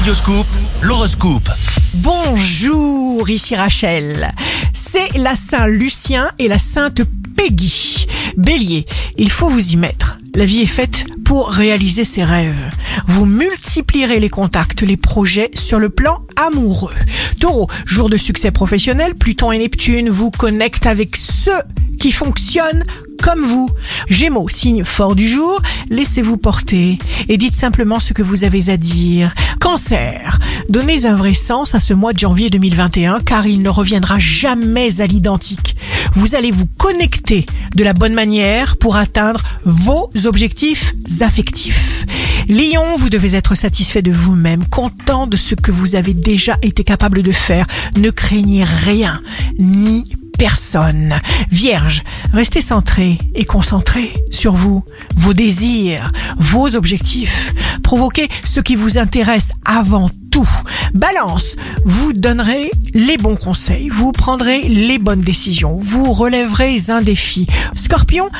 Radioscoop, l'horoscope. Bonjour, ici Rachel. C'est la Saint-Lucien et la Sainte Peggy. Bélier, il faut vous y mettre. La vie est faite pour réaliser ses rêves. Vous multiplierez les contacts, les projets sur le plan amoureux. Taureau, jour de succès professionnel, Pluton et Neptune vous connectent avec ceux qui fonctionnent comme vous. Gémeaux, signe fort du jour, laissez-vous porter et dites simplement ce que vous avez à dire. Cancer, donnez un vrai sens à ce mois de janvier 2021 car il ne reviendra jamais à l'identique. Vous allez vous connecter de la bonne manière pour atteindre vos objectifs affectifs. Lion, vous devez être satisfait de vous-même, content de ce que vous avez déjà été capable de faire. Ne craignez rien, ni personne. Vierge, restez centré et concentré sur vous, vos désirs, vos objectifs. Provoquez ce qui vous intéresse avant tout. Balance, vous donnerez les bons conseils, vous prendrez les bonnes décisions, vous relèverez un défi. Scorpion,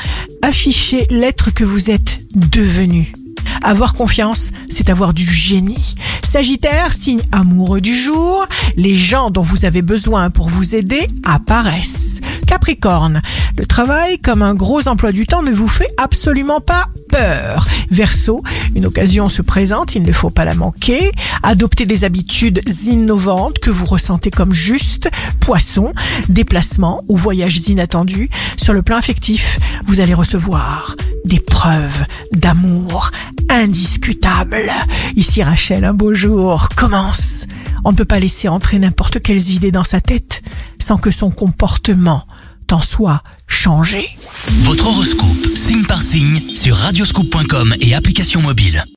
affichez l'être que vous êtes devenu. Avoir confiance, c'est avoir du génie. Sagittaire, signe amoureux du jour, les gens dont vous avez besoin pour vous aider apparaissent. Capricorne, le travail comme un gros emploi du temps ne vous fait absolument pas peur. Verseau, une occasion se présente, il ne faut pas la manquer. Adoptez des habitudes innovantes que vous ressentez comme justes. Poisson, déplacement ou voyages inattendus. Sur le plan affectif, vous allez recevoir des preuves d'amour indiscutables. Ici Rachel, un beau jour commence. On ne peut pas laisser entrer n'importe quelles idées dans sa tête sans que son comportement t'en soit changé. Votre horoscope, signe par signe, sur radioscoop.com et application mobile.